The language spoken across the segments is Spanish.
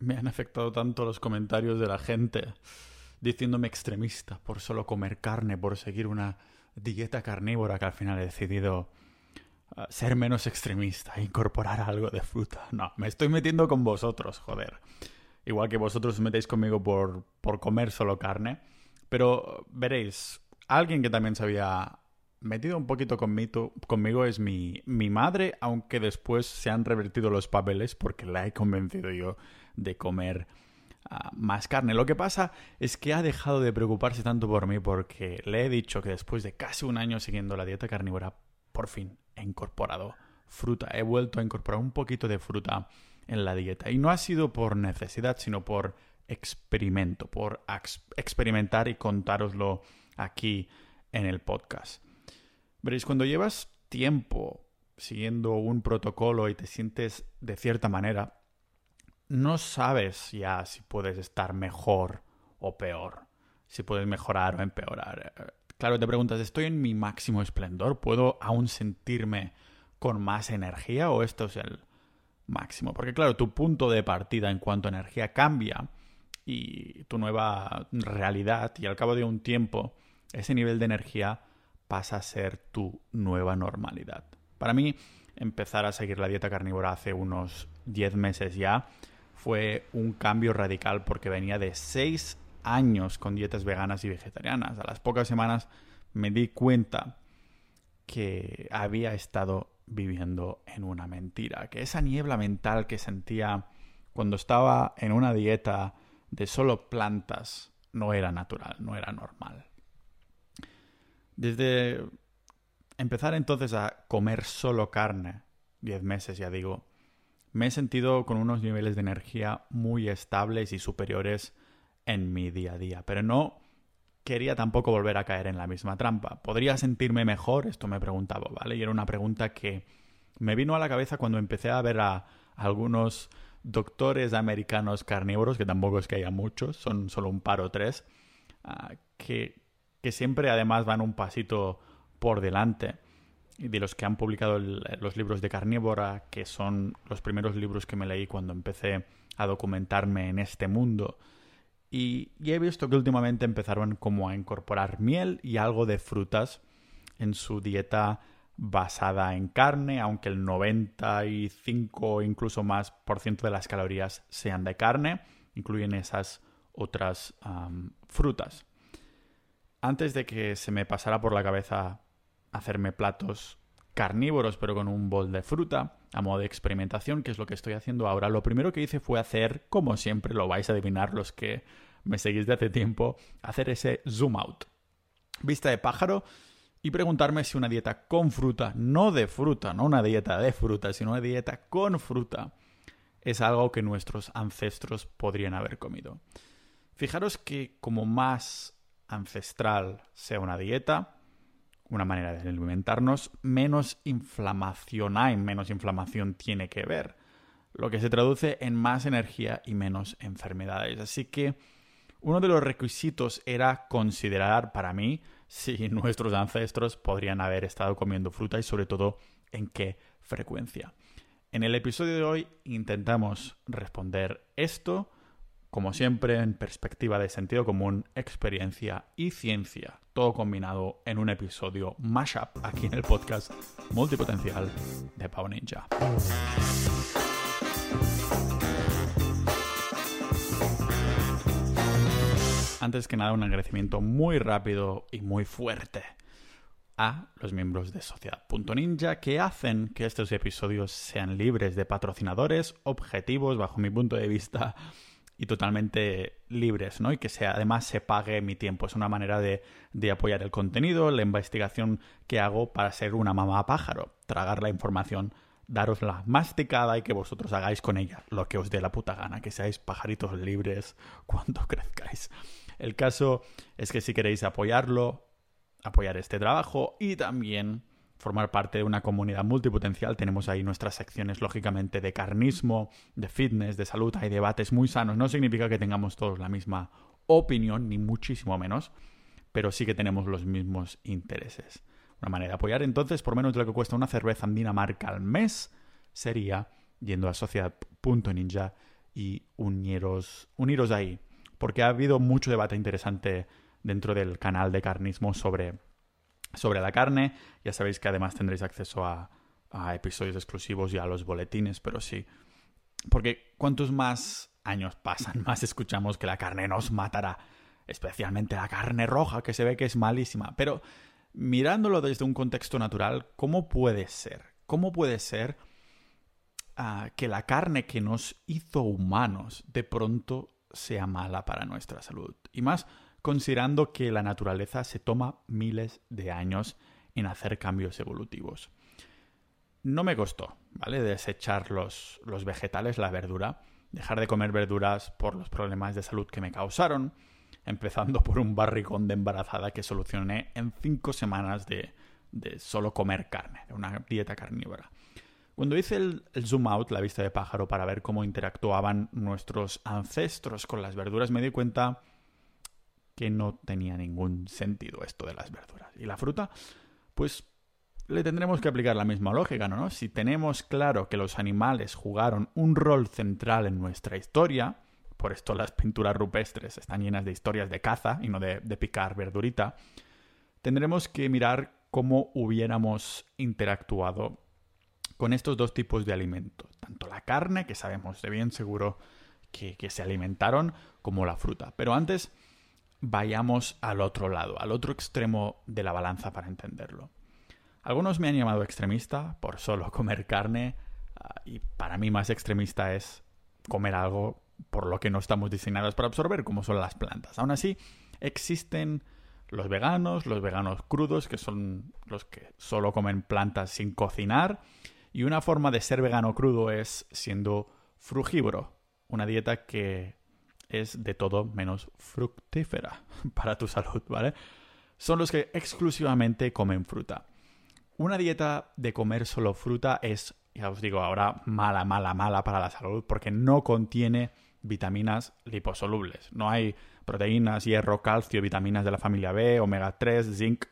me han afectado tanto los comentarios de la gente diciéndome extremista por solo comer carne, por seguir una dieta carnívora que al final he decidido uh, ser menos extremista e incorporar algo de fruta. No, me estoy metiendo con vosotros, joder. Igual que vosotros os metéis conmigo por, por comer solo carne. Pero veréis, alguien que también se había metido un poquito conmigo es mi, mi madre, aunque después se han revertido los papeles porque la he convencido yo de comer uh, más carne. Lo que pasa es que ha dejado de preocuparse tanto por mí porque le he dicho que después de casi un año siguiendo la dieta carnívora, por fin he incorporado fruta. He vuelto a incorporar un poquito de fruta en la dieta. Y no ha sido por necesidad, sino por experimento, por experimentar y contároslo aquí en el podcast. Veréis, cuando llevas tiempo siguiendo un protocolo y te sientes de cierta manera, no sabes ya si puedes estar mejor o peor, si puedes mejorar o empeorar. Claro, te preguntas, ¿estoy en mi máximo esplendor? ¿Puedo aún sentirme con más energía o esto es el máximo? Porque claro, tu punto de partida en cuanto a energía cambia y tu nueva realidad y al cabo de un tiempo ese nivel de energía pasa a ser tu nueva normalidad. Para mí, empezar a seguir la dieta carnívora hace unos 10 meses ya fue un cambio radical porque venía de seis años con dietas veganas y vegetarianas. A las pocas semanas me di cuenta que había estado viviendo en una mentira, que esa niebla mental que sentía cuando estaba en una dieta de solo plantas no era natural, no era normal. Desde empezar entonces a comer solo carne, 10 meses ya digo, me he sentido con unos niveles de energía muy estables y superiores en mi día a día, pero no quería tampoco volver a caer en la misma trampa. ¿Podría sentirme mejor? Esto me preguntaba, ¿vale? Y era una pregunta que me vino a la cabeza cuando empecé a ver a algunos doctores americanos carnívoros, que tampoco es que haya muchos, son solo un par o tres, ah, que, que siempre además van un pasito por delante de los que han publicado los libros de Carnívora, que son los primeros libros que me leí cuando empecé a documentarme en este mundo. Y, he visto que últimamente empezaron como a incorporar miel y algo de frutas en su dieta basada en carne, aunque el 95 o incluso más por ciento de las calorías sean de carne, incluyen esas otras frutas. Antes de que se me pasara por la cabeza hacerme platos carnívoros pero con un bol de fruta a modo de experimentación, que es lo que estoy haciendo ahora. Lo primero que hice fue hacer, como siempre, lo vais a adivinar los que me seguís de hace tiempo, hacer ese zoom out. Vista de pájaro y preguntarme si una dieta con fruta, no de fruta, no una dieta de fruta, sino una dieta con fruta, es algo que nuestros ancestros podrían haber comido. Fijaros que como más ancestral sea una dieta, una manera de alimentarnos, menos inflamación hay, menos inflamación tiene que ver, lo que se traduce en más energía y menos enfermedades. Así que uno de los requisitos era considerar para mí si nuestros ancestros podrían haber estado comiendo fruta y sobre todo en qué frecuencia. En el episodio de hoy intentamos responder esto como siempre, en perspectiva de sentido común, experiencia y ciencia, todo combinado en un episodio mashup aquí en el podcast multipotencial de Pau Ninja. Antes que nada, un agradecimiento muy rápido y muy fuerte a los miembros de Sociedad.ninja que hacen que estos episodios sean libres de patrocinadores, objetivos, bajo mi punto de vista, y totalmente libres, ¿no? Y que sea, además se pague mi tiempo. Es una manera de, de, apoyar el contenido, la investigación que hago para ser una mamá pájaro, tragar la información, darosla masticada y que vosotros hagáis con ella lo que os dé la puta gana, que seáis pajaritos libres cuando crezcáis. El caso es que si queréis apoyarlo, apoyar este trabajo y también formar parte de una comunidad multipotencial. Tenemos ahí nuestras secciones, lógicamente, de carnismo, de fitness, de salud. Hay debates muy sanos. No significa que tengamos todos la misma opinión, ni muchísimo menos, pero sí que tenemos los mismos intereses. Una manera de apoyar, entonces, por menos de lo que cuesta una cerveza en Dinamarca al mes, sería yendo a sociedad.ninja y uniros, uniros ahí. Porque ha habido mucho debate interesante dentro del canal de carnismo sobre, sobre la carne. Ya sabéis que además tendréis acceso a, episodios exclusivos y a los boletines, pero sí. Porque cuantos más años pasan, más escuchamos que la carne nos matará. Especialmente la carne roja, que se ve que es malísima. Pero mirándolo desde un contexto natural, ¿cómo puede ser? ¿Cómo puede ser ah, que la carne que nos hizo humanos de pronto sea mala para nuestra salud? Y más considerando que la naturaleza se toma miles de años en hacer cambios evolutivos. No me costó, ¿vale? Desechar los, los vegetales, la verdura, dejar de comer verduras por los problemas de salud que me causaron, empezando por un barrigón de embarazada que solucioné en cinco semanas de, solo comer carne, de una dieta carnívora. Cuando hice el, zoom out, la vista de pájaro, para ver cómo interactuaban nuestros ancestros con las verduras, me di cuenta que no tenía ningún sentido esto de las verduras. Y la fruta, pues le tendremos que aplicar la misma lógica, ¿no? Si tenemos claro que los animales jugaron un rol central en nuestra historia, por esto las pinturas rupestres están llenas de historias de caza y no de, picar verdurita, tendremos que mirar cómo hubiéramos interactuado con estos dos tipos de alimentos, tanto la carne, que sabemos de bien seguro que, que, se alimentaron, como la fruta. Pero antes vayamos al otro lado, al otro extremo de la balanza para entenderlo. Algunos me han llamado extremista por solo comer carne ah, y para mí más extremista es comer algo por lo que no estamos diseñados para absorber, como son las plantas. Aún así, existen los veganos, los veganos crudos, que son los que solo comen plantas sin cocinar, y una forma de ser vegano crudo es siendo frugívoro, una dieta que es de todo menos fructífera para tu salud, ¿vale? Son los que exclusivamente comen fruta. Una dieta de comer solo fruta es, ya os digo ahora, mala, mala, mala para la salud porque no contiene vitaminas liposolubles. No hay proteínas, hierro, calcio, vitaminas de la familia B, omega 3, zinc.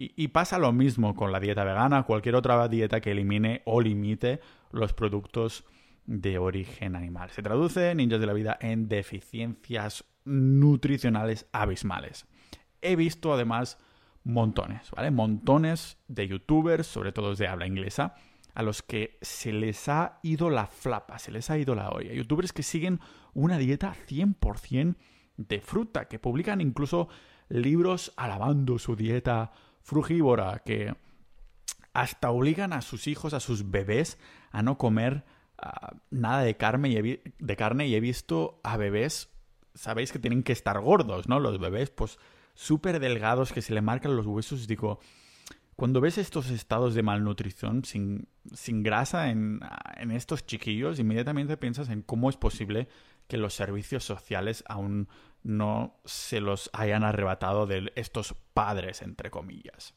Y, pasa lo mismo con la dieta vegana, cualquier otra dieta que elimine o limite los productos de origen animal. Se traduce, ninjas de la vida, en deficiencias nutricionales abismales. He visto además montones, ¿vale? Montones de youtubers, sobre todo de habla inglesa, a los que se les ha ido la flapa, se les ha ido la olla. Youtubers que siguen una dieta 100% de fruta, que publican incluso libros alabando su dieta frugívora, que hasta obligan a sus hijos, a sus bebés, a no comer ah, nada de carne, y de carne y he visto a bebés, sabéis que tienen que estar gordos, ¿no? Los bebés, pues súper delgados, que se le marcan los huesos, digo, cuando ves estos estados de malnutrición sin, sin grasa en, en, estos chiquillos, inmediatamente piensas en cómo es posible que los servicios sociales aún no se los hayan arrebatado de estos padres, entre comillas.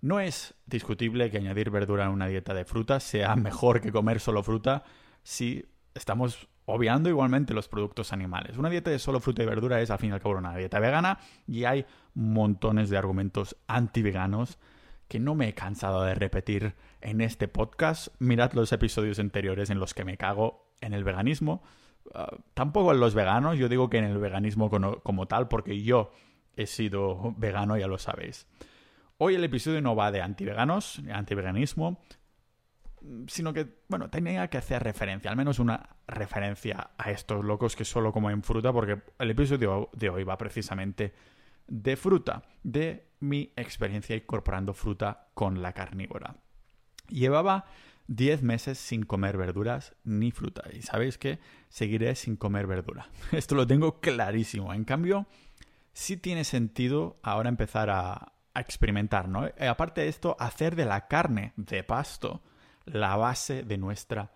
No es discutible que añadir verdura en una dieta de fruta sea mejor que comer solo fruta si estamos obviando igualmente los productos animales. Una dieta de solo fruta y verdura es al fin y al cabo una dieta vegana y hay montones de argumentos anti-veganos que no me he cansado de repetir en este podcast. Mirad los episodios anteriores en los que me cago en el veganismo. Ah, tampoco en los veganos, yo digo que en el veganismo como, tal, porque yo he sido vegano, ya lo sabéis. Hoy el episodio no va de anti-veganos, anti-veganismo, sino que, bueno, tenía que hacer referencia, al menos una referencia a estos locos que solo comen fruta, porque el episodio de hoy va precisamente de fruta, de mi experiencia incorporando fruta con la carnívora. Llevaba 10 meses sin comer verduras ni fruta y sabéis que seguiré sin comer verdura. Esto lo tengo clarísimo. En cambio, sí tiene sentido ahora empezar a, experimentar, ¿no? Eh, aparte de esto, hacer de la carne de pasto la base de nuestra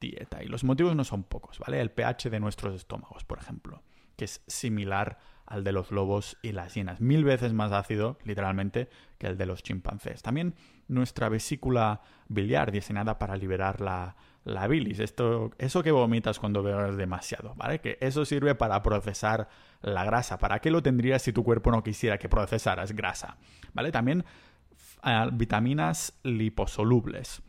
dieta. Y los motivos no son pocos, ¿vale? El pH de nuestros estómagos, por ejemplo, que es similar al de los lobos y las hienas. Mil veces más ácido, literalmente, que el de los chimpancés. También nuestra vesícula biliar, diseñada para liberar la, la bilis. Esto, eso que vomitas cuando bebes demasiado, ¿vale? Que eso sirve para procesar la grasa. ¿Para qué lo tendrías si tu cuerpo no quisiera que procesaras grasa? ¿Vale? También vitaminas liposolubles.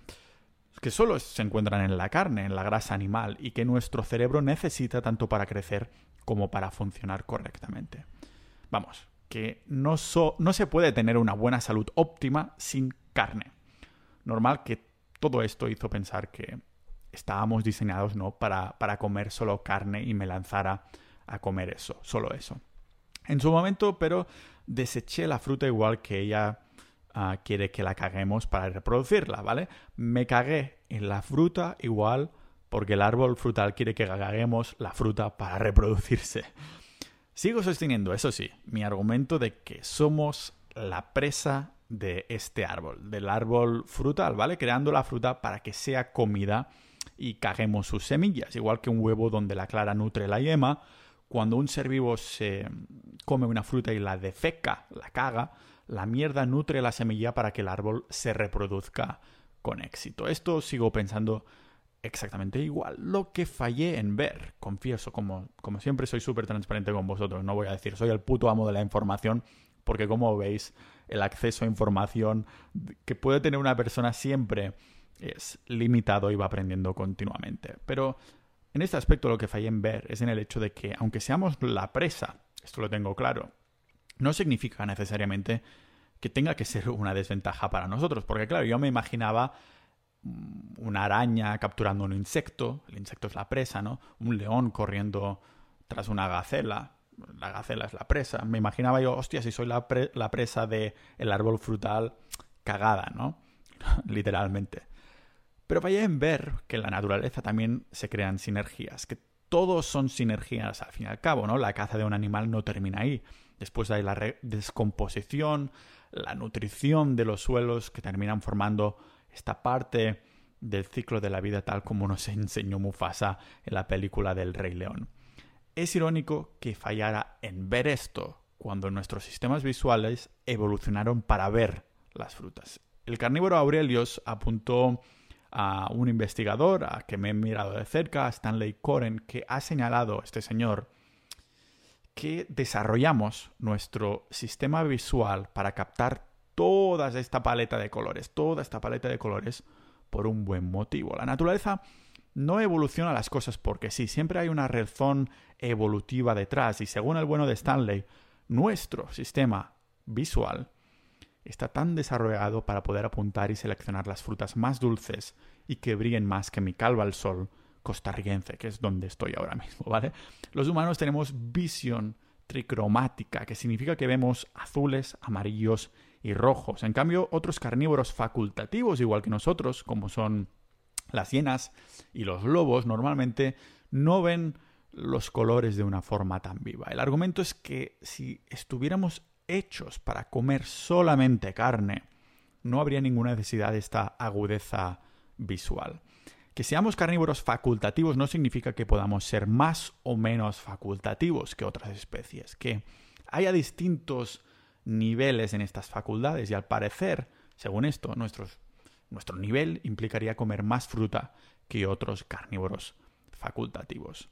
que solo se encuentran en la carne, en la grasa animal, y que nuestro cerebro necesita tanto para crecer como para funcionar correctamente. Vamos, que no, no se puede tener una buena salud óptima sin carne. Normal que todo esto hizo pensar que estábamos diseñados ¿no? para, para comer solo carne y me lanzara a comer eso, solo eso. En su momento, pero deseché la fruta igual que ella ah, quiere que la caguemos para reproducirla, ¿vale? Me cagué en la fruta igual porque el árbol frutal quiere que caguemos la fruta para reproducirse. Sigo sosteniendo, eso sí, mi argumento de que somos la presa de este árbol, del árbol frutal, ¿vale? Creando la fruta para que sea comida y caguemos sus semillas, igual que un huevo donde la clara nutre la yema, cuando un ser vivo se come una fruta y la defeca, la caga, la mierda nutre la semilla para que el árbol se reproduzca con éxito. Esto sigo pensando exactamente igual. Lo que fallé en ver, confieso, como, como siempre soy súper transparente con vosotros, no voy a decir soy el puto amo de la información, porque como veis, el acceso a información que puede tener una persona siempre es limitado y va aprendiendo continuamente. Pero en este aspecto lo que fallé en ver es en el hecho de que, aunque seamos la presa, esto lo tengo claro, no significa necesariamente que tenga que ser una desventaja para nosotros. Porque claro, yo me imaginaba mm, una araña capturando un insecto, el insecto es la presa, ¿no? Un león corriendo tras una gacela, la gacela es la presa. Me imaginaba yo, hostia, si soy la, la presa del el árbol frutal, cagada, ¿no? Literalmente. Pero vaya en ver que en la naturaleza también se crean sinergias, que todos son sinergias al fin y al cabo, ¿no? La caza de un animal no termina ahí. Después hay la descomposición, la nutrición de los suelos que terminan formando esta parte del ciclo de la vida tal como nos enseñó Mufasa en la película del Rey León. Es irónico que fallara en ver esto cuando nuestros sistemas visuales evolucionaron para ver las frutas. El carnívoro Aurelius apuntó a un investigador a que me he mirado de cerca, Stanley Coren, que ha señalado, este señor, que desarrollamos nuestro sistema visual para captar toda esta paleta de colores, toda esta paleta de colores por un buen motivo. La naturaleza no evoluciona las cosas porque sí, siempre hay una razón evolutiva detrás y según el bueno de Stanley, nuestro sistema visual está tan desarrollado para poder apuntar y seleccionar las frutas más dulces y que brillen más que mi calva al sol costarricense, que es donde estoy ahora mismo, ¿vale? Los humanos tenemos visión tricromática, que significa que vemos azules, amarillos y rojos. En cambio, otros carnívoros facultativos, igual que nosotros, como son las hienas y los lobos, normalmente no ven los colores de una forma tan viva. El argumento es que si estuviéramos hechos para comer solamente carne, no habría ninguna necesidad de esta agudeza visual. Que seamos carnívoros facultativos no significa que podamos ser más o menos facultativos que otras especies, que haya distintos niveles en estas facultades y al parecer, según esto, nuestro nivel implicaría comer más fruta que otros carnívoros facultativos.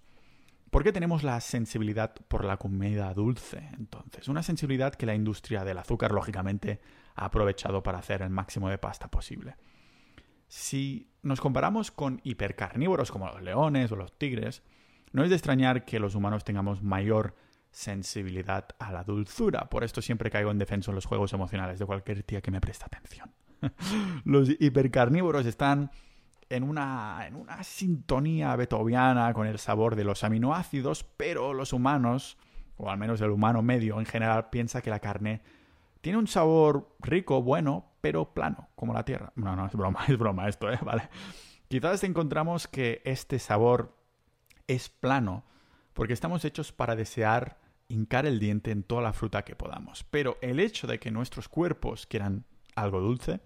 ¿Por qué tenemos la sensibilidad por la comida dulce? Entonces, una sensibilidad que la industria del azúcar, lógicamente, ha aprovechado para hacer el máximo de pasta posible. Si nos comparamos con hipercarnívoros como los leones o los tigres, no es de extrañar que los humanos tengamos mayor sensibilidad a la dulzura. Por esto siempre caigo en defensa en los juegos emocionales de cualquier tía que me presta atención. los hipercarnívoros están en una, en una sintonía beethoviana con el sabor de los aminoácidos, pero los humanos, o al menos el humano medio en general, piensa que la carne tiene un sabor rico, bueno, pero plano, como la tierra. No, no, es broma, es broma esto, ¿eh? Vale. Quizás encontramos que este sabor es plano porque estamos hechos para desear hincar el diente en toda la fruta que podamos. Pero el hecho de que nuestros cuerpos quieran algo dulce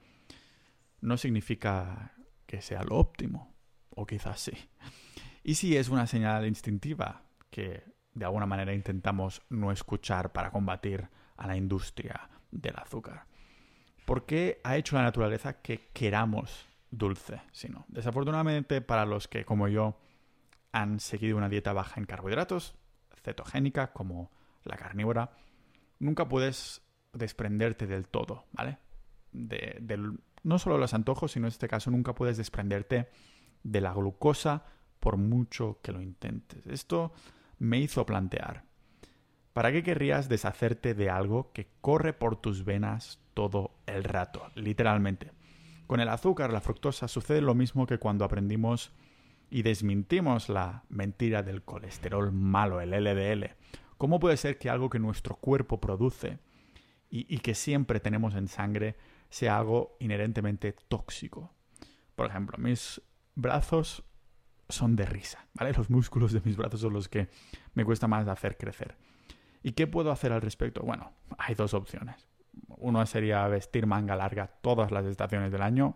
no significa que sea lo óptimo, o quizás sí. Y si es una señal instintiva que de alguna manera intentamos no escuchar para combatir a la industria del azúcar. ¿Por qué ha hecho la naturaleza que queramos dulce? Sino, desafortunadamente para los que, como yo, han seguido una dieta baja en carbohidratos, cetogénica, como la carnívora, nunca puedes desprenderte del todo, ¿vale? del no solo los antojos, sino en este caso nunca puedes desprenderte de la glucosa por mucho que lo intentes. Esto me hizo plantear, ¿para qué querrías deshacerte de algo que corre por tus venas todo el rato, literalmente? Con el azúcar, la fructosa, sucede lo mismo que cuando aprendimos y desmintimos la mentira del colesterol malo, el LDL. ¿Cómo puede ser que algo que nuestro cuerpo produce y, que siempre tenemos en sangre sea algo inherentemente tóxico? Por ejemplo, mis brazos son de risa, ¿vale? Los músculos de mis brazos son los que me cuesta más hacer crecer. ¿Y qué puedo hacer al respecto? Bueno, hay dos opciones. Uno sería vestir manga larga todas las estaciones del año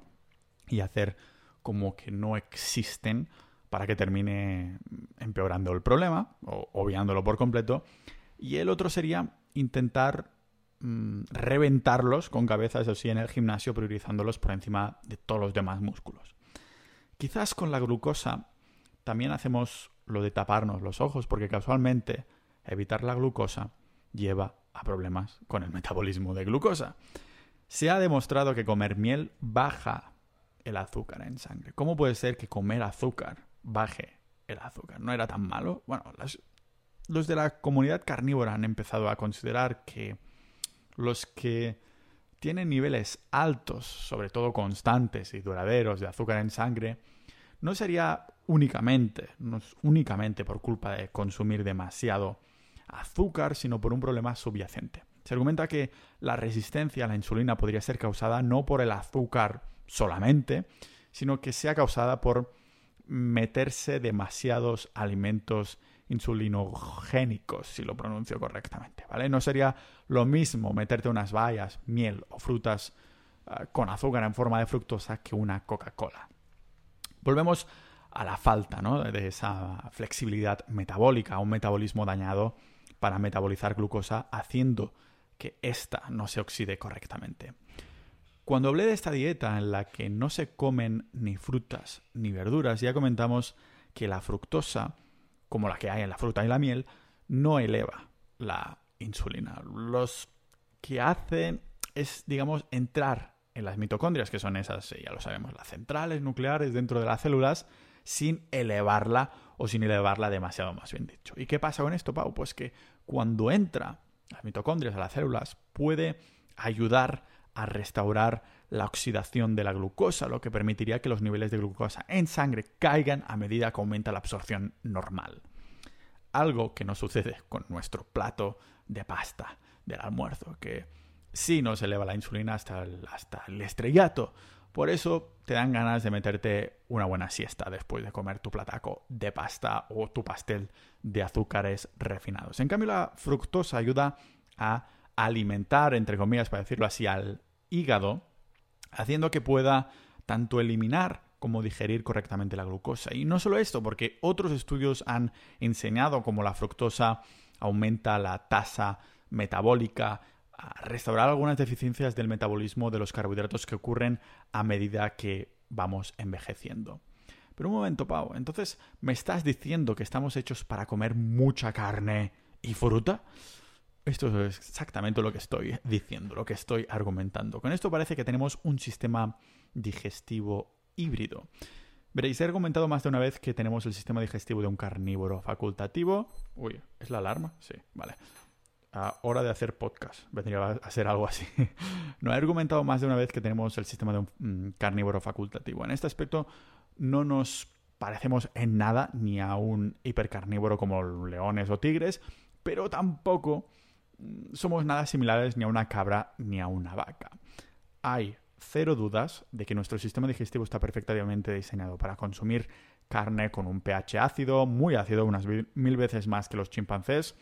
y hacer como que no existen para que termine empeorando el problema o obviándolo por completo. Y el otro sería intentar mm, reventarlos con cabezas así en el gimnasio, priorizándolos por encima de todos los demás músculos. Quizás con la glucosa también hacemos lo de taparnos los ojos, porque casualmente evitar la glucosa lleva a problemas con el metabolismo de glucosa. Se ha demostrado que comer miel baja el azúcar en sangre. ¿Cómo puede ser que comer azúcar baje el azúcar? ¿No era tan malo? Bueno, los de la comunidad carnívora han empezado a considerar que los que tienen niveles altos, sobre todo constantes y duraderos de azúcar en sangre, no sería únicamente, no es únicamente por culpa de consumir demasiado azúcar, sino por un problema subyacente. Se argumenta que la resistencia a la insulina podría ser causada no por el azúcar solamente, sino que sea causada por meterse demasiados alimentos insulinogénicos, si lo pronuncio correctamente, ¿vale? No sería lo mismo meterte unas bayas, miel o frutas ah, con azúcar en forma de fructosa que una Coca-Cola. Volvemos a la falta ¿no? de esa flexibilidad metabólica, un metabolismo dañado para metabolizar glucosa, haciendo que ésta no se oxide correctamente. Cuando hablé de esta dieta en la que no se comen ni frutas ni verduras, ya comentamos que la fructosa, como la que hay en la fruta y la miel, no eleva la insulina. Los que hacen es, digamos, entrar en las mitocondrias, que son esas, ya lo sabemos, las centrales nucleares dentro de las células, sin elevarla o sin elevarla demasiado, más bien dicho. ¿Y qué pasa con esto, Pau? Pues que cuando entra las mitocondrias a las células puede ayudar a restaurar la oxidación de la glucosa, lo que permitiría que los niveles de glucosa en sangre caigan a medida que aumenta la absorción normal. Algo que no sucede con nuestro plato de pasta del almuerzo, que sí nos eleva la insulina hasta el, hasta el estrellato. Por eso te dan ganas de meterte una buena siesta después de comer tu plataco de pasta o tu pastel de azúcares refinados. En cambio, la fructosa ayuda a alimentar, entre comillas, para decirlo así, al hígado, haciendo que pueda tanto eliminar como digerir correctamente la glucosa. Y no solo esto, porque otros estudios han enseñado cómo la fructosa aumenta la tasa metabólica, restaurar algunas deficiencias del metabolismo de los carbohidratos que ocurren a medida que vamos envejeciendo. Pero un momento, Pau, entonces, ¿me estás diciendo que estamos hechos para comer mucha carne y fruta? Esto es exactamente lo que estoy diciendo, lo que estoy argumentando. Con esto parece que tenemos un sistema digestivo híbrido. Veréis, he argumentado más de una vez que tenemos el sistema digestivo de un carnívoro facultativo. Uy, ¿es la alarma? Sí, vale. A hora de hacer podcast. Vendría a ser algo así. no he argumentado más de una vez que tenemos el sistema de un mm, carnívoro facultativo. En este aspecto no nos parecemos en nada ni a un hipercarnívoro como leones o tigres, pero tampoco somos nada similares ni a una cabra ni a una vaca. Hay cero dudas de que nuestro sistema digestivo está perfectamente diseñado para consumir carne con un pH ácido, muy ácido, unas mil veces más que los chimpancés,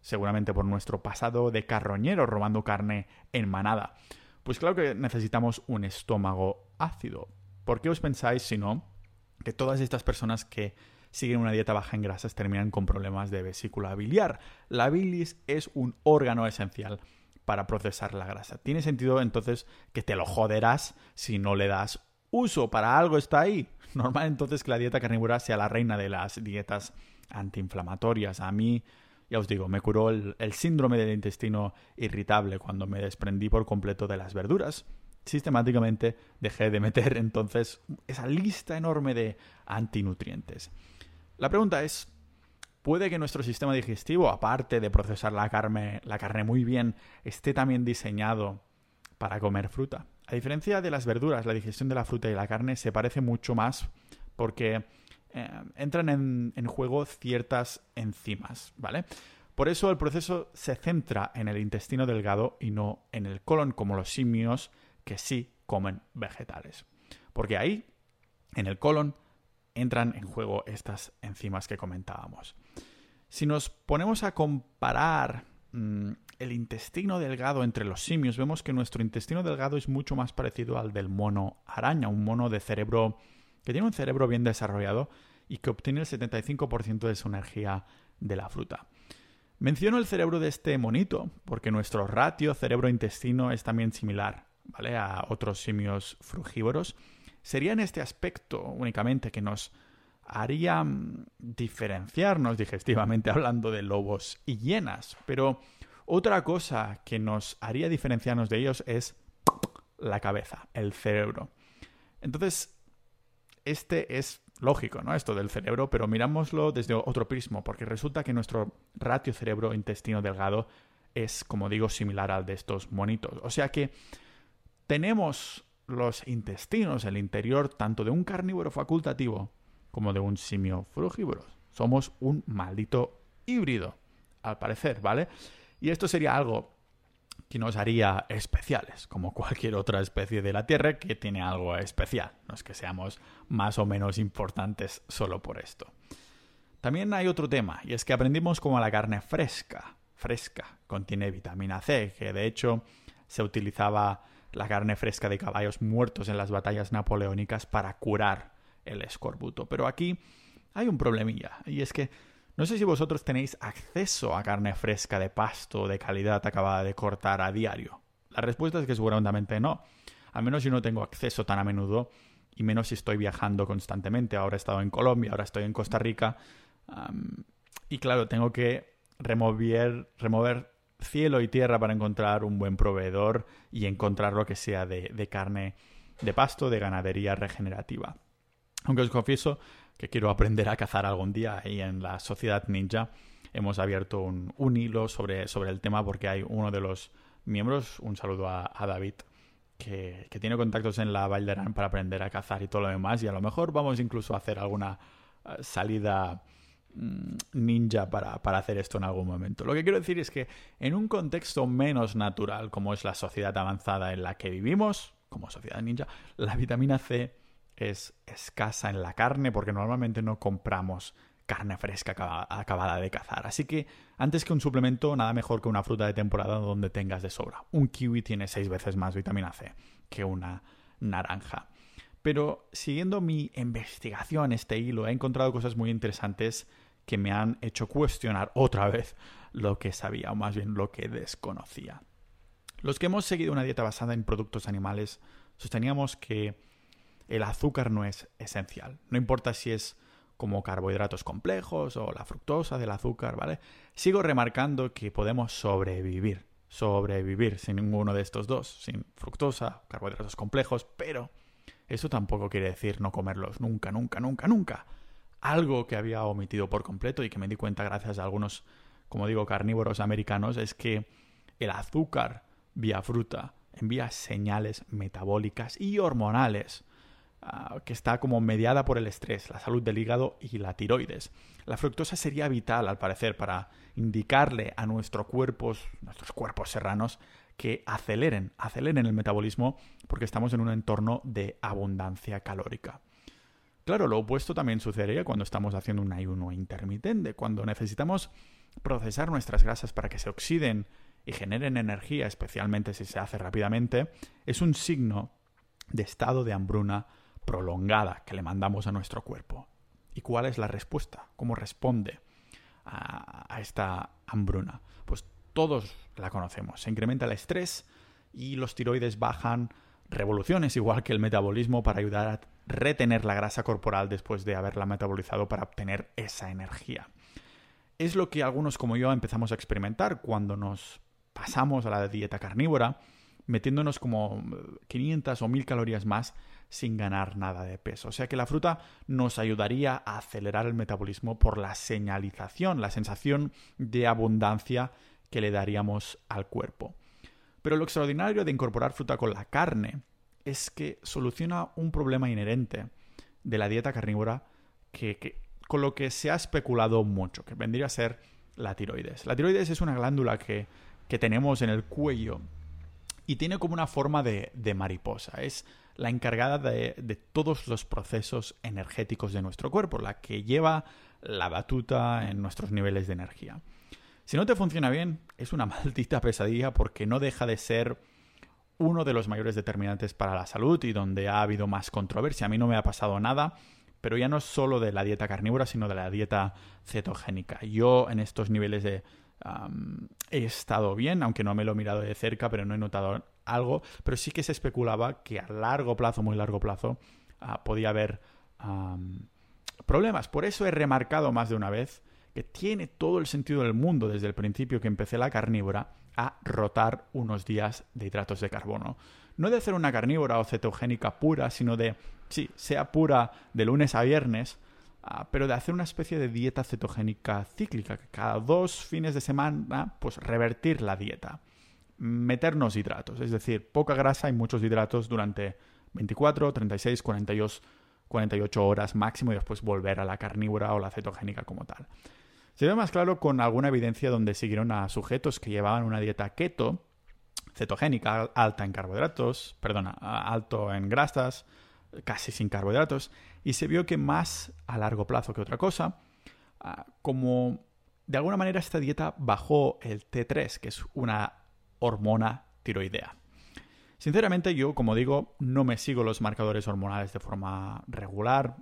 seguramente por nuestro pasado de carroñero robando carne en manada. Pues claro que necesitamos un estómago ácido. ¿Por qué os pensáis, si no, que todas estas personas que siguen una dieta baja en grasas terminan con problemas de vesícula biliar. La bilis es un órgano esencial para procesar la grasa. Tiene sentido entonces que te lo joderás si no le das uso. Para algo está ahí. Normal entonces que la dieta carnívora sea la reina de las dietas antiinflamatorias. A mí, ya os digo, me curó el, el síndrome del intestino irritable cuando me desprendí por completo de las verduras sistemáticamente dejé de meter entonces esa lista enorme de antinutrientes. La pregunta es, ¿puede que nuestro sistema digestivo, aparte de procesar la carne, muy bien, esté también diseñado para comer fruta? A diferencia de las verduras, la digestión de la fruta y la carne se parece mucho más porque eh, entran en, en juego ciertas enzimas, ¿vale? Por eso el proceso se centra en el intestino delgado y no en el colon como los simios que sí comen vegetales. Porque ahí, en el colon, entran en juego estas enzimas que comentábamos. Si nos ponemos a comparar mm, el intestino delgado entre los simios, vemos que nuestro intestino delgado es mucho más parecido al del mono araña, un mono de cerebro que tiene un cerebro bien desarrollado y que obtiene el 75% de su energía de la fruta. Menciono el cerebro de este monito porque nuestro ratio cerebro-intestino es también similar ¿vale? a otros simios frugívoros. Sería en este aspecto únicamente que nos haría mm, diferenciarnos digestivamente hablando de lobos y hienas, pero otra cosa que nos haría diferenciarnos de ellos es la cabeza, el cerebro. Entonces, este es lógico, ¿no? Esto del cerebro, pero mirámoslo desde otro prismo, porque resulta que nuestro ratio cerebro-intestino delgado es, como digo, similar al de estos monitos. O sea que tenemos los intestinos, el interior, tanto de un carnívoro facultativo como de un simio frugívoro. Somos un maldito híbrido, al parecer, ¿vale? Y esto sería algo que nos haría especiales, como cualquier otra especie de la Tierra que tiene algo especial. No es que seamos más o menos importantes solo por esto. También hay otro tema, y es que aprendimos como la carne fresca, fresca, contiene vitamina C, que de hecho se utilizaba la carne fresca de caballos muertos en las batallas napoleónicas para curar el escorbuto. Pero aquí hay un problemilla, y es que no sé si vosotros tenéis acceso a carne fresca de pasto de calidad acabada de cortar a diario. La respuesta es que seguramente no. Al menos yo no tengo acceso tan a menudo y menos si estoy viajando constantemente. Ahora he estado en Colombia, ahora estoy en Costa Rica. y claro, tengo que remover, remover cielo y tierra para encontrar un buen proveedor y encontrar lo que sea de, carne de pasto, de ganadería regenerativa. Aunque os confieso que quiero aprender a cazar algún día y en la sociedad ninja hemos abierto un, hilo sobre, sobre, el tema porque hay uno de los miembros, un saludo a, David, que, tiene contactos en la Valderán para aprender a cazar y todo lo demás y a lo mejor vamos incluso a hacer alguna eh, salida ninja para, para, hacer esto en algún momento. Lo que quiero decir es que en un contexto menos natural como es la sociedad avanzada en la que vivimos, como sociedad ninja, la vitamina C es escasa en la carne porque normalmente no compramos carne fresca acabada de cazar. Así que antes que un suplemento, nada mejor que una fruta de temporada donde tengas de sobra. Un kiwi tiene seis veces más vitamina C que una naranja. Pero siguiendo mi investigación, este hilo, he encontrado cosas muy interesantes que me han hecho cuestionar otra vez lo que sabía, o más bien lo que desconocía. Los que hemos seguido una dieta basada en productos animales sosteníamos que el azúcar no es esencial. No importa si es como carbohidratos complejos o la fructosa del azúcar, ¿vale? Sigo remarcando que podemos sobrevivir, sobrevivir sin ninguno de estos dos, sin fructosa, carbohidratos complejos, pero eso tampoco quiere decir no comerlos nunca, nunca, nunca, nunca. Algo que había omitido por completo y que me di cuenta gracias a algunos, como digo, carnívoros americanos, es que el azúcar vía fruta envía señales metabólicas y hormonales Ah, que está como mediada por el estrés, la salud del hígado y la tiroides. La fructosa sería vital, al parecer, para indicarle a nuestros cuerpos, nuestros cuerpos serranos, que aceleren, aceleren el metabolismo porque estamos en un entorno de abundancia calórica. Claro, lo opuesto también sucedería cuando estamos haciendo un ayuno intermitente, cuando necesitamos procesar nuestras grasas para que se oxiden y generen energía, especialmente si se hace rápidamente, es un signo de estado de hambruna prolongada que le mandamos a nuestro cuerpo. ¿Y cuál es la respuesta? ¿Cómo responde a, esta hambruna? Pues todos la conocemos. Se incrementa el estrés y los tiroides bajan revoluciones, igual que el metabolismo, para ayudar a retener la grasa corporal después de haberla metabolizado para obtener esa energía. Es lo que algunos como yo empezamos a experimentar cuando nos pasamos a la dieta carnívora metiéndonos como 500 o 1000 calorías más sin ganar nada de peso. O sea que la fruta nos ayudaría a acelerar el metabolismo por la señalización, la sensación de abundancia que le daríamos al cuerpo. Pero lo extraordinario de incorporar fruta con la carne es que soluciona un problema inherente de la dieta carnívora que, con lo que se ha especulado mucho, que vendría a ser la tiroides. La tiroides es una glándula que, tenemos en el cuello y tiene como una forma de, mariposa. Es la encargada de, de, todos los procesos energéticos de nuestro cuerpo, la que lleva la batuta en nuestros niveles de energía. Si no te funciona bien, es una maldita pesadilla porque no deja de ser uno de los mayores determinantes para la salud y donde ha habido más controversia. A mí no me ha pasado nada, pero ya no solo de la dieta carnívora, sino de la dieta cetogénica. Yo en estos niveles de... he estado bien, aunque no me lo he mirado de cerca, pero no he notado algo, pero sí que se especulaba que a largo plazo, muy largo plazo, ah, podía haber problemas. Por eso he remarcado más de una vez que tiene todo el sentido del mundo desde el principio que empecé la carnívora a rotar unos días de hidratos de carbono. No de hacer una carnívora o cetogénica pura, sino de, sí, sea pura de lunes a viernes, ah, pero de hacer una especie de dieta cetogénica cíclica, que cada dos fines de semana, pues revertir la dieta. Meternos hidratos, es decir, poca grasa y muchos hidratos durante 24, 36, 42, 48 horas máximo y después volver a la carnívora o la cetogénica como tal. Se ve más claro con alguna evidencia donde siguieron a sujetos que llevaban una dieta keto, cetogénica, alta en carbohidratos, perdona, alto en grasas, casi sin carbohidratos, y se vio que más a largo plazo que otra cosa, ah, como de alguna manera esta dieta bajó el T3, que es una hormona tiroidea. Sinceramente yo, como digo, no me sigo los marcadores hormonales de forma regular,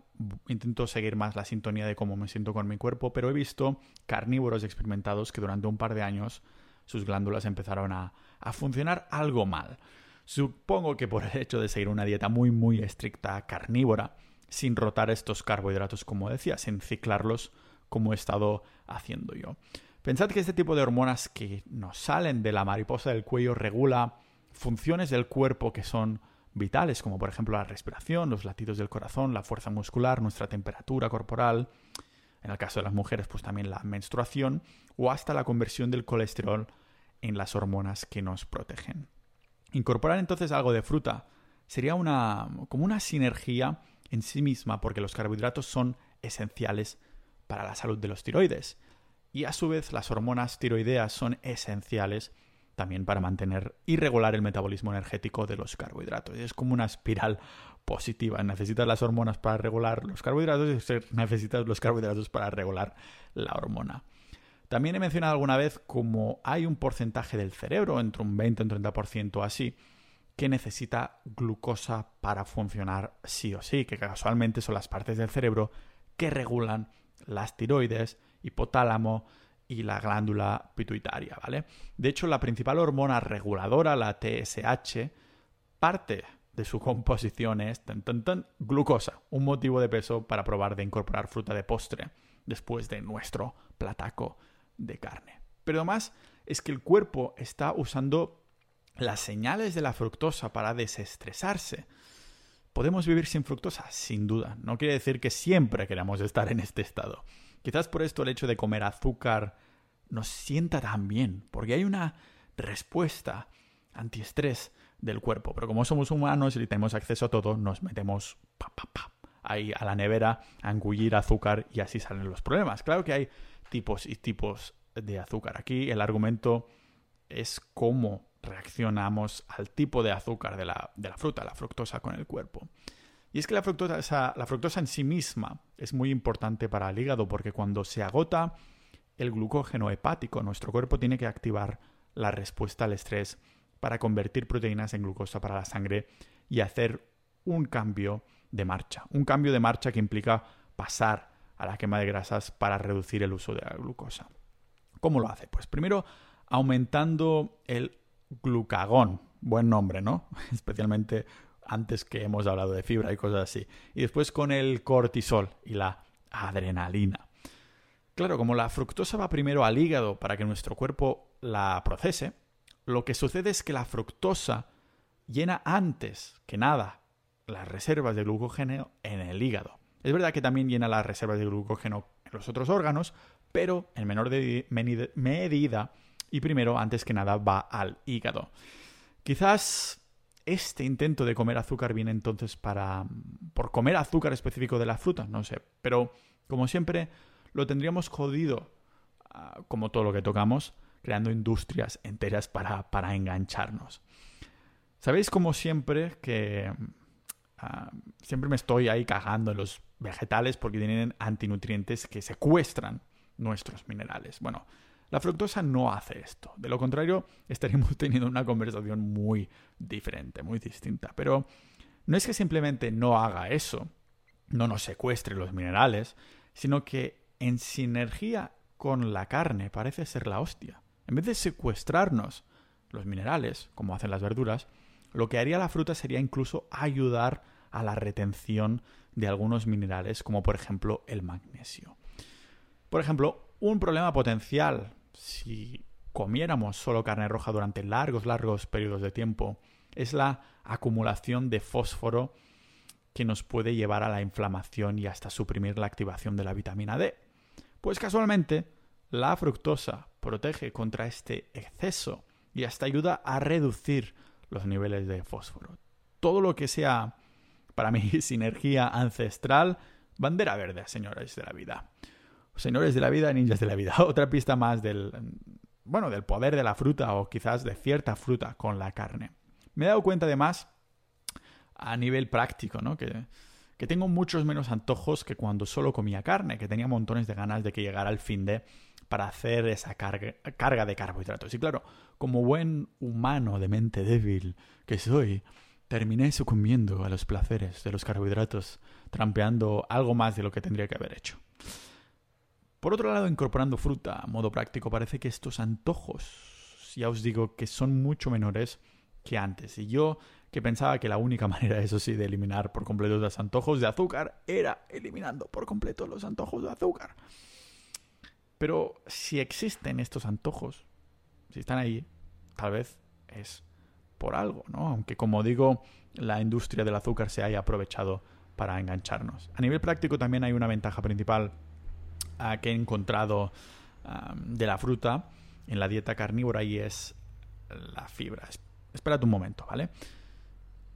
intento seguir más la sintonía de cómo me siento con mi cuerpo, pero he visto carnívoros experimentados que durante un par de años sus glándulas empezaron a, funcionar algo mal. Supongo que por el hecho de seguir una dieta muy muy estricta carnívora, sin rotar estos carbohidratos como decía, sin ciclarlos como he estado haciendo yo. Pensad que este tipo de hormonas que nos salen de la mariposa del cuello regula funciones del cuerpo que son vitales, como por ejemplo la respiración, los latidos del corazón, la fuerza muscular, nuestra temperatura corporal, en el caso de las mujeres, pues también la menstruación, o hasta la conversión del colesterol en las hormonas que nos protegen. Incorporar entonces algo de fruta sería una, como una sinergia en sí misma, porque los carbohidratos son esenciales para la salud de los tiroides. Y a su vez las hormonas tiroideas son esenciales también para mantener y regular el metabolismo energético de los carbohidratos. Es como una espiral positiva. Necesitas las hormonas para regular los carbohidratos y necesitas los carbohidratos para regular la hormona. También he mencionado alguna vez como hay un porcentaje del cerebro, entre un 20 y un 30% así, que necesita glucosa para funcionar sí o sí, que casualmente son las partes del cerebro que regulan las tiroides, hipotálamo, y la glándula pituitaria, ¿vale? De hecho, la principal hormona reguladora, la TSH, parte de su composición es glucosa, un motivo de peso para probar de incorporar fruta de postre después de nuestro plataco de carne. Pero además es que el cuerpo está usando las señales de la fructosa para desestresarse. ¿Podemos vivir sin fructosa? Sin duda. No quiere decir que siempre queramos estar en este estado. Quizás por esto el hecho de comer azúcar nos sienta tan bien, porque hay una respuesta antiestrés del cuerpo. Pero como somos humanos y tenemos acceso a todo, nos metemos ahí a la nevera a engullir azúcar y así salen los problemas. Claro que hay tipos y tipos de azúcar. Aquí el argumento es cómo reaccionamos al tipo de azúcar de la, de la fruta, la fructosa, con el cuerpo. Y es que la fructosa, la fructosa en sí misma es muy importante para el hígado porque cuando se agota el glucógeno hepático, nuestro cuerpo tiene que activar la respuesta al estrés para convertir proteínas en glucosa para la sangre y hacer un cambio de marcha. Un cambio de marcha que implica pasar a la quema de grasas para reducir el uso de la glucosa. ¿Cómo lo hace? Pues primero aumentando el glucagón. Buen nombre, ¿no? Especialmente antes que hemos hablado de fibra y cosas así. Y después con el cortisol y la adrenalina. Claro, como la fructosa va primero al hígado para que nuestro cuerpo la procese, lo que sucede es que la fructosa llena antes que nada las reservas de glucógeno en el hígado. Es verdad que también llena las reservas de glucógeno en los otros órganos, pero en menor medida y primero, antes que nada, va al hígado. Quizás este intento de comer azúcar viene entonces para por comer azúcar específico de la fruta, no sé, pero como siempre lo tendríamos jodido ah, como todo lo que tocamos, creando industrias enteras para, para engancharnos. Sabéis como siempre que ah, siempre me estoy ahí cagando en los vegetales porque tienen antinutrientes que secuestran nuestros minerales. Bueno, la fructosa no hace esto. De lo contrario, estaríamos teniendo una conversación muy diferente, muy distinta. Pero no es que simplemente no haga eso, no nos secuestre los minerales, sino que en sinergia con la carne parece ser la hostia. En vez de secuestrarnos los minerales, como hacen las verduras, lo que haría la fruta sería incluso ayudar a la retención de algunos minerales, como por ejemplo el magnesio. Por ejemplo, un problema potencial si comiéramos solo carne roja durante largos, largos periodos de tiempo es la acumulación de fósforo que nos puede llevar a la inflamación y hasta suprimir la activación de la vitamina D. Pues casualmente, la fructosa protege contra este exceso y hasta ayuda a reducir los niveles de fósforo. Todo lo que sea, para mí, sinergia ancestral, bandera verde, señores de la vida. Señores de la vida, ninjas de la vida. Otra pista más del, bueno, del poder de la fruta o quizás de cierta fruta con la carne. Me he dado cuenta además a nivel práctico, ¿no? Que, que tengo muchos menos antojos que cuando solo comía carne, que tenía montones de ganas de que llegara el fin de para hacer esa carga, carga de carbohidratos. Y claro, como buen humano de mente débil que soy, terminé sucumbiendo a los placeres de los carbohidratos, trampeando algo más de lo que tendría que haber hecho. Por otro lado, incorporando fruta a modo práctico, parece que estos antojos, ya os digo, que son mucho menores que antes. Y yo que pensaba que la única manera, eso sí, de eliminar por completo los antojos de azúcar era eliminando por completo los antojos de azúcar. Pero si existen estos antojos, si están ahí, tal vez es por algo, ¿no? Aunque como digo, la industria del azúcar se haya aprovechado para engancharnos. A nivel práctico también hay una ventaja principal ah, que he encontrado de la fruta en la dieta carnívora y es la fibra. Espérate un momento, ¿vale?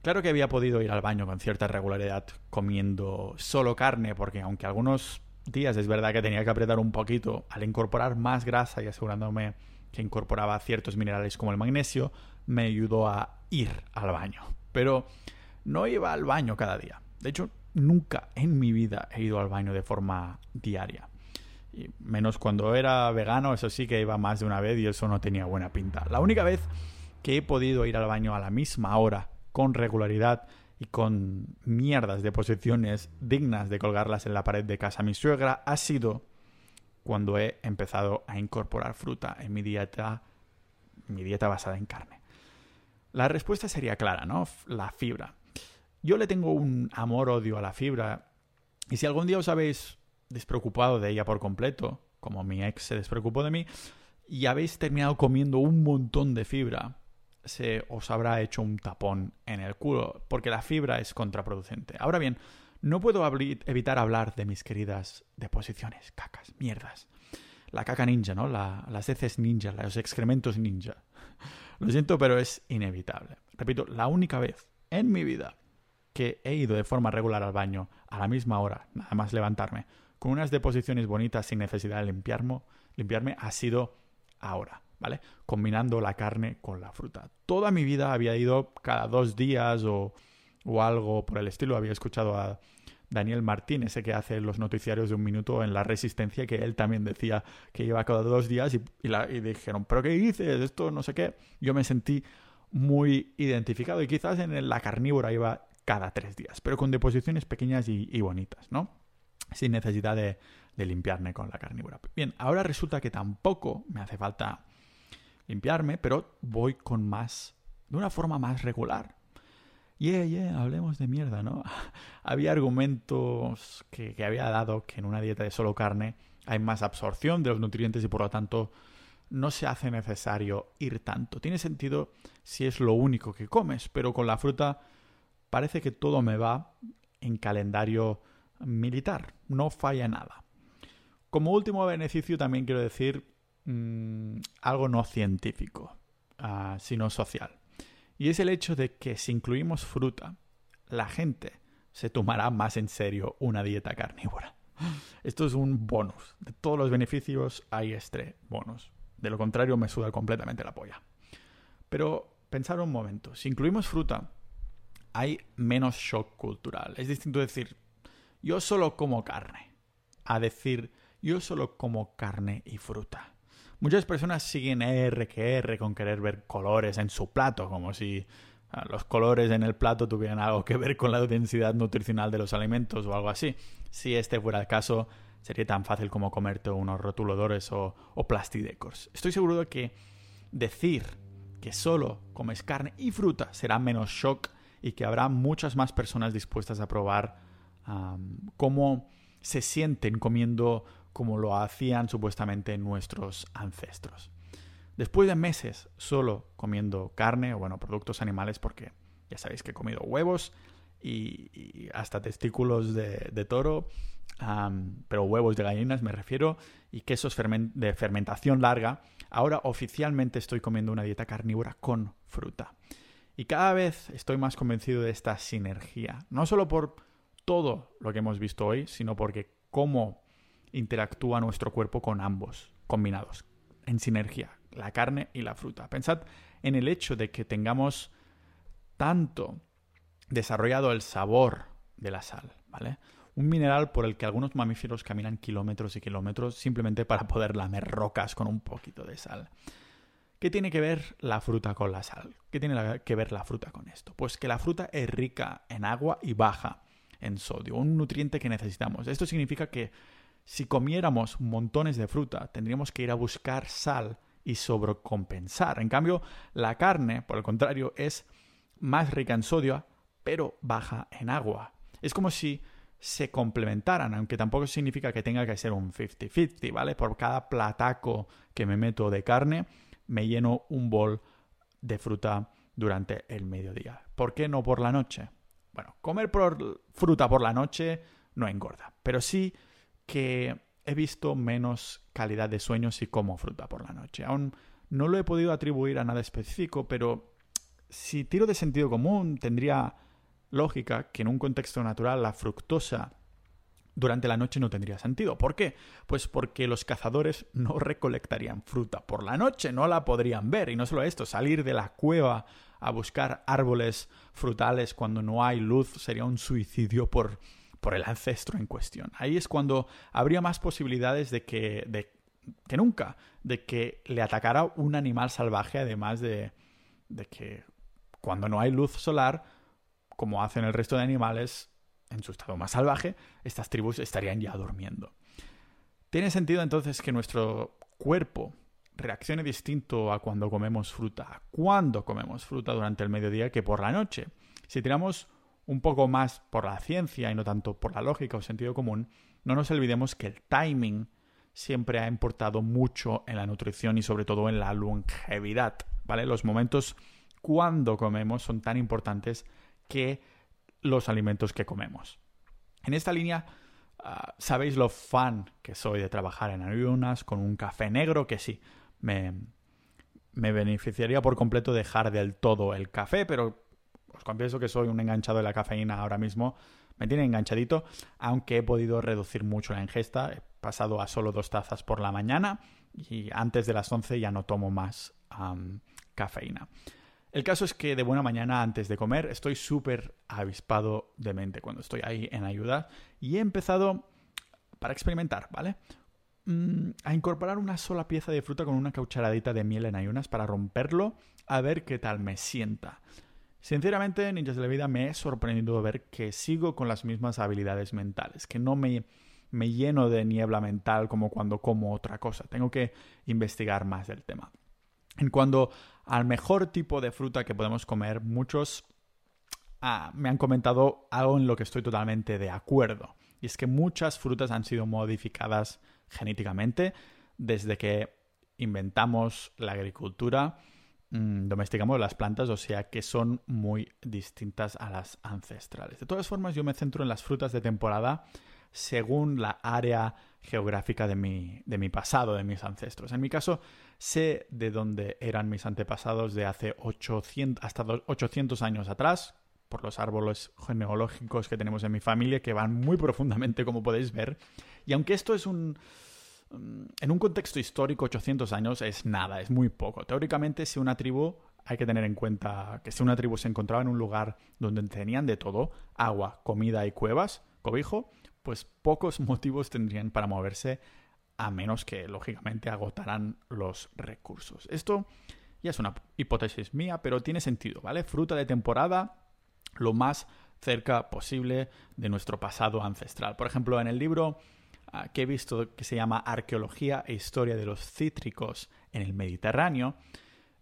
Claro que había podido ir al baño con cierta regularidad comiendo solo carne, porque aunque algunos días es verdad que tenía que apretar un poquito al incorporar más grasa y asegurándome que incorporaba ciertos minerales como el magnesio, me ayudó a ir al baño. Pero no iba al baño cada día. De hecho, nunca en mi vida he ido al baño de forma diaria. Menos cuando era vegano, eso sí que iba más de una vez y eso no tenía buena pinta. La única vez que he podido ir al baño a la misma hora con regularidad y con mierdas de posiciones dignas de colgarlas en la pared de casa mi suegra ha sido cuando he empezado a incorporar fruta en mi dieta, mi dieta basada en carne. La respuesta sería clara, ¿no? La fibra. Yo le tengo un amor-odio a la fibra y si algún día os habéis despreocupado de ella por completo, como mi ex se despreocupó de mí, y habéis terminado comiendo un montón de fibra, se os habrá hecho un tapón en el culo, porque la fibra es contraproducente. Ahora bien, no puedo evitar hablar de mis queridas deposiciones, cacas, mierdas. La caca ninja, ¿no? las heces ninja, los excrementos ninja. Lo siento, pero es inevitable. Repito, la única vez en mi vida que he ido de forma regular al baño a la misma hora, nada más levantarme, con unas deposiciones bonitas sin necesidad de limpiarme, limpiarme ha sido ahora. ¿Vale? Combinando la carne con la fruta. Toda mi vida había ido cada dos días o, o algo por el estilo. Había escuchado a Daniel Martín, ese que hace los noticiarios de un minuto en La Resistencia, que él también decía que iba cada dos días y, dijeron, ¿pero qué dices? Esto no sé qué. Yo me sentí muy identificado y quizás en la carnívora iba cada tres días, pero con deposiciones pequeñas y, bonitas, ¿no? Sin necesidad de limpiarme con la carnívora. Bien, ahora resulta que tampoco me hace falta limpiarme, pero voy con más, de una forma más regular. Yeah, yeah, hablemos de mierda, ¿no? había argumentos que, había dado que en una dieta de solo carne hay más absorción de los nutrientes y por lo tanto no se hace necesario ir tanto. Tiene sentido si es lo único que comes, pero con la fruta parece que todo me va en calendario militar, no falla nada. Como último beneficio también quiero decir mm, algo no científico, ah, sino social. Y es el hecho de que si incluimos fruta, la gente se tomará más en serio una dieta carnívora. Esto es un bonus. De todos los beneficios hay este bonus. De lo contrario, me suda completamente la polla. Pero pensar un momento. Si incluimos fruta, hay menos shock cultural. Es distinto decir, yo solo como carne, a decir, yo solo como carne y fruta. Muchas personas siguen R que R con querer ver colores en su plato, como si ah, los colores en el plato tuvieran algo que ver con la densidad nutricional de los alimentos o algo así. Si este fuera el caso, sería tan fácil como comerte unos rotuladores o, o plastidecors. Estoy seguro de que decir que solo comes carne y fruta será menos shock y que habrá muchas más personas dispuestas a probar cómo se sienten comiendo como lo hacían supuestamente nuestros ancestros. Después de meses solo comiendo carne o bueno, productos animales, porque ya sabéis que he comido huevos y, hasta testículos de, toro, pero huevos de gallinas me refiero, y quesos de fermentación larga, ahora oficialmente estoy comiendo una dieta carnívora con fruta. Y cada vez estoy más convencido de esta sinergia, no solo por todo lo que hemos visto hoy, sino porque cómo interactúa nuestro cuerpo con ambos, combinados, en sinergia, la carne y la fruta. Pensad en el hecho de que tengamos tanto desarrollado el sabor de la sal, ¿vale? Un mineral por el que algunos mamíferos caminan kilómetros y kilómetros simplemente para poder lamer rocas con un poquito de sal. ¿Qué tiene que ver la fruta con la sal? ¿Qué tiene que ver la fruta con esto? Pues que la fruta es rica en agua y baja en sodio, un nutriente que necesitamos. Esto significa que si comiéramos montones de fruta, tendríamos que ir a buscar sal y sobrecompensar. En cambio, la carne, por el contrario, es más rica en sodio, pero baja en agua. Es como si se complementaran, aunque tampoco significa que tenga que ser un 50-50, ¿vale? Por cada plataco que me meto de carne, me lleno un bol de fruta durante el mediodía. ¿Por qué no por la noche? Bueno, comer fruta por la noche no engorda, pero sí que he visto menos calidad de sueño si como fruta por la noche. Aún no lo he podido atribuir a nada específico, pero si tiro de sentido común, tendría lógica que en un contexto natural la fructosa durante la noche no tendría sentido. ¿Por qué? Pues porque los cazadores no recolectarían fruta por la noche, no la podrían ver. Y no solo esto, salir de la cueva a buscar árboles frutales cuando no hay luz sería un suicidio por, por el ancestro en cuestión. Ahí es cuando habría más posibilidades de que, de, que nunca, de que le atacara un animal salvaje, además de, de que cuando no hay luz solar, como hacen el resto de animales, en su estado más salvaje, estas tribus estarían ya durmiendo. Tiene sentido entonces que nuestro cuerpo reaccione distinto a cuando comemos fruta, a cuando comemos fruta durante el mediodía que por la noche. Si tiramos un poco más por la ciencia y no tanto por la lógica o sentido común, no nos olvidemos que el timing siempre ha importado mucho en la nutrición y sobre todo en la longevidad, ¿vale? Los momentos cuando comemos son tan importantes que los alimentos que comemos. En esta línea, ah, sabéis lo fan que soy de trabajar en ayunas con un café negro, que sí, me, me beneficiaría por completo dejar del todo el café, pero os confieso que soy un enganchado de la cafeína ahora mismo. Me tiene enganchadito, aunque he podido reducir mucho la ingesta. He pasado a solo dos tazas por la mañana y antes de las 11 ya no tomo más cafeína. El caso es que de buena mañana antes de comer estoy súper avispado de mente cuando estoy ahí en ayuda y he empezado para experimentar, ¿vale? Mm, a incorporar una sola pieza de fruta con una cucharadita de miel en ayunas para romperlo a ver qué tal me sienta. Sinceramente, ninjas de la vida, me he sorprendido ver que sigo con las mismas habilidades mentales, que no me, me lleno de niebla mental como cuando como otra cosa. Tengo que investigar más del tema. En cuanto al mejor tipo de fruta que podemos comer, muchos ah, me han comentado algo en lo que estoy totalmente de acuerdo. Y es que muchas frutas han sido modificadas genéticamente desde que inventamos la agricultura, domesticamos las plantas, o sea que son muy distintas a las ancestrales. De todas formas, yo me centro en las frutas de temporada según la área geográfica de mi, de mi pasado, de mis ancestros. En mi caso, sé de dónde eran mis antepasados de hace 800, hasta 800 años atrás, por los árboles genealógicos que tenemos en mi familia, que van muy profundamente, como podéis ver. Y aunque esto es un... Mm, en un contexto histórico, 800 años es nada, es muy poco. Teóricamente, si una tribu, hay que tener en cuenta que si una tribu se encontraba en un lugar donde tenían de todo, agua, comida y cuevas, cobijo, pues pocos motivos tendrían para moverse a menos que, lógicamente, agotaran los recursos. Esto ya es una hipótesis mía, pero tiene sentido, ¿vale? Fruta de temporada, lo más cerca posible de nuestro pasado ancestral. Por ejemplo, en el libro que he visto que se llama Arqueología e Historia de los Cítricos en el Mediterráneo,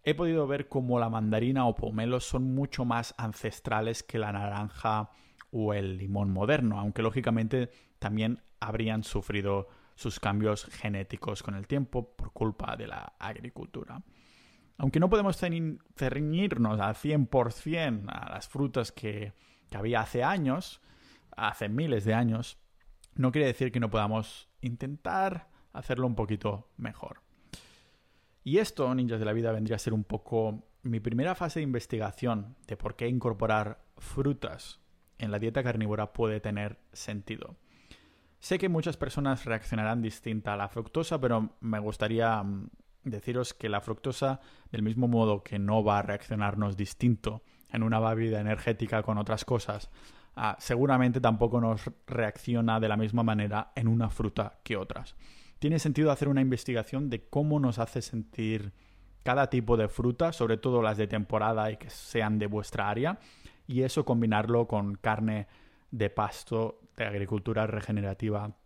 he podido ver cómo la mandarina o pomelo son mucho más ancestrales que la naranja o el limón moderno, aunque lógicamente también habrían sufrido sus cambios genéticos con el tiempo por culpa de la agricultura. Aunque no podemos ceñirnos al 100% a las frutas que, que había hace años, hace miles de años, no quiere decir que no podamos intentar hacerlo un poquito mejor. Y esto, ninjas de la vida, vendría a ser un poco mi primera fase de investigación de por qué incorporar frutas en la dieta carnívora puede tener sentido. Sé que muchas personas reaccionarán distinta a la fructosa, pero me gustaría mm, deciros que la fructosa, del mismo modo que no va a reaccionarnos distinto en una bebida energética con otras cosas, ah, seguramente tampoco nos reacciona de la misma manera en una fruta que otras. Tiene sentido hacer una investigación de cómo nos hace sentir cada tipo de fruta, sobre todo las de temporada y que sean de vuestra área, y eso combinarlo con carne de pasto de agricultura regenerativa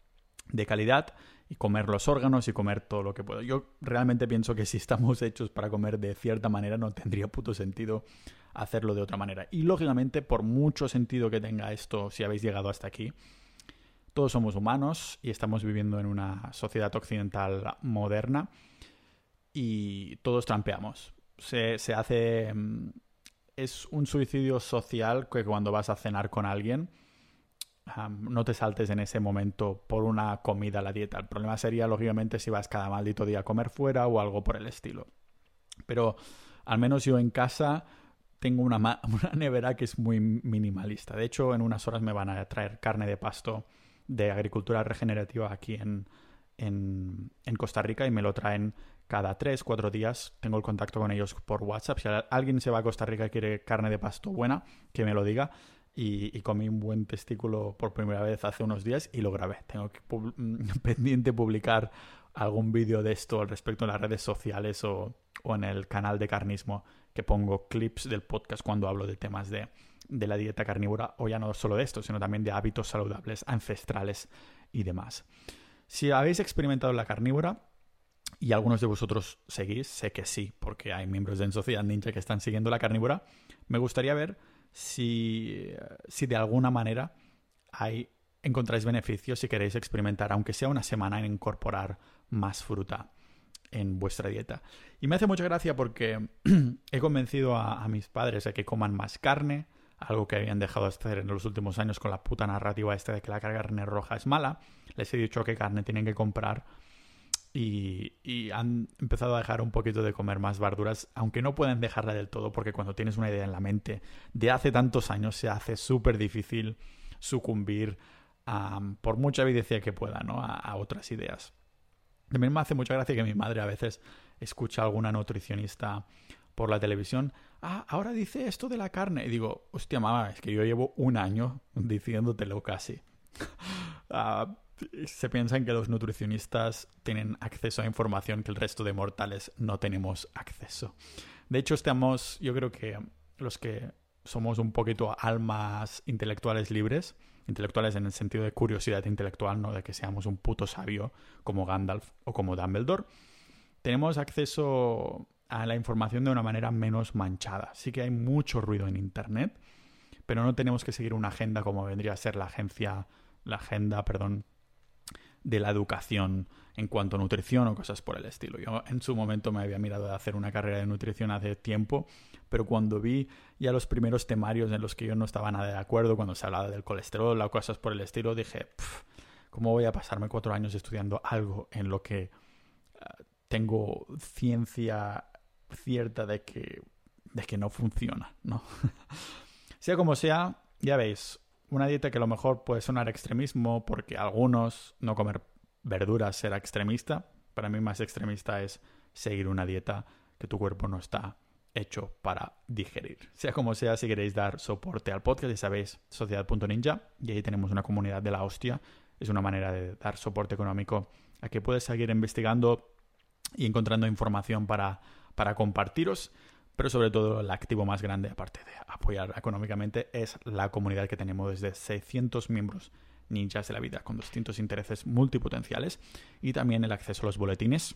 de calidad y comer los órganos y comer todo lo que puedo. Yo realmente pienso que si estamos hechos para comer de cierta manera no tendría puto sentido hacerlo de otra manera. Y lógicamente, por mucho sentido que tenga esto, si habéis llegado hasta aquí, todos somos humanos y estamos viviendo en una sociedad occidental moderna y todos trampeamos. Se, se hace mm, es un suicidio social que cuando vas a cenar con alguien no te saltes en ese momento por una comida a la dieta. El problema sería, lógicamente, si vas cada maldito día a comer fuera o algo por el estilo. Pero al menos yo en casa tengo una, una nevera que es muy minimalista. De hecho, en unas horas me van a traer carne de pasto de agricultura regenerativa aquí en, en, en Costa Rica y me lo traen cada tres, cuatro días tengo el contacto con ellos por WhatsApp. Si alguien se va a Costa Rica y quiere carne de pasto buena, que me lo diga. Y, comí un buen testículo por primera vez hace unos días y lo grabé. Tengo que pendiente publicar algún vídeo de esto al respecto en las redes sociales o, en el canal de carnismo que pongo clips del podcast cuando hablo de temas de, de la dieta carnívora o ya no solo de esto, sino también de hábitos saludables, ancestrales y demás. Si habéis experimentado la carnívora, y algunos de vosotros seguís, sé que sí, porque hay miembros de Sociedad Ninja que están siguiendo la carnívora, me gustaría ver si, si de alguna manera hay, encontráis beneficios si queréis experimentar, aunque sea una semana, en incorporar más fruta en vuestra dieta. Y me hace mucha gracia porque he convencido a, a, mis padres de que coman más carne, algo que habían dejado de hacer en los últimos años con la puta narrativa esta de que la carne roja es mala. Les he dicho qué carne tienen que comprar y, han empezado a dejar un poquito de comer más verduras, aunque no pueden dejarla del todo porque cuando tienes una idea en la mente de hace tantos años se hace súper difícil sucumbir por mucha evidencia que pueda ¿no? a, otras ideas. También me hace mucha gracia que mi madre a veces escucha a alguna nutricionista por la televisión, ah, ahora dice esto de la carne. Y digo, hostia, mamá, es que yo llevo un año diciéndotelo casi. Ah, se piensan que los nutricionistas tienen acceso a información que el resto de mortales no tenemos acceso. De hecho, estamos, yo creo que los que somos un poquito almas intelectuales libres, intelectuales en el sentido de curiosidad intelectual, no de que seamos un puto sabio como Gandalf o como Dumbledore, tenemos acceso a la información de una manera menos manchada. Sí que hay mucho ruido en Internet, pero no tenemos que seguir una agenda como vendría a ser la agencia, la agenda, perdón, de la educación en cuanto a nutrición o cosas por el estilo. Yo en su momento me había mirado de hacer una carrera de nutrición hace tiempo, pero cuando vi ya los primeros temarios en los que yo no estaba nada de acuerdo, cuando se hablaba del colesterol o cosas por el estilo, dije, ¿cómo voy a pasarme cuatro años estudiando algo en lo que eh, tengo ciencia cierta de que, de que no funciona, ¿no? sea como sea, ya veis, una dieta que a lo mejor puede sonar extremismo porque algunos no comer verduras será extremista. Para mí más extremista es seguir una dieta que tu cuerpo no está hecho para digerir. Sea como sea, si queréis dar soporte al podcast, ya sabéis, sociedad.ninja, y ahí tenemos una comunidad de la hostia. Es una manera de dar soporte económico a que puedes seguir investigando y encontrando información para, para compartiros. Pero sobre todo el activo más grande, aparte de apoyar económicamente, es la comunidad que tenemos desde 600 miembros ninjas de la vida con distintos intereses multipotenciales y también el acceso a los boletines.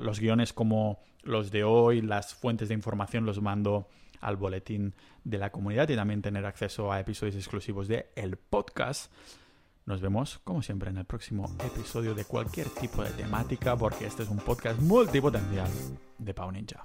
Los guiones como los de hoy, las fuentes de información los mando al boletín de la comunidad y también tener acceso a episodios exclusivos de el podcast. Nos vemos, como siempre, en el próximo episodio de cualquier tipo de temática, porque este es un podcast multipotencial de Pau Ninja.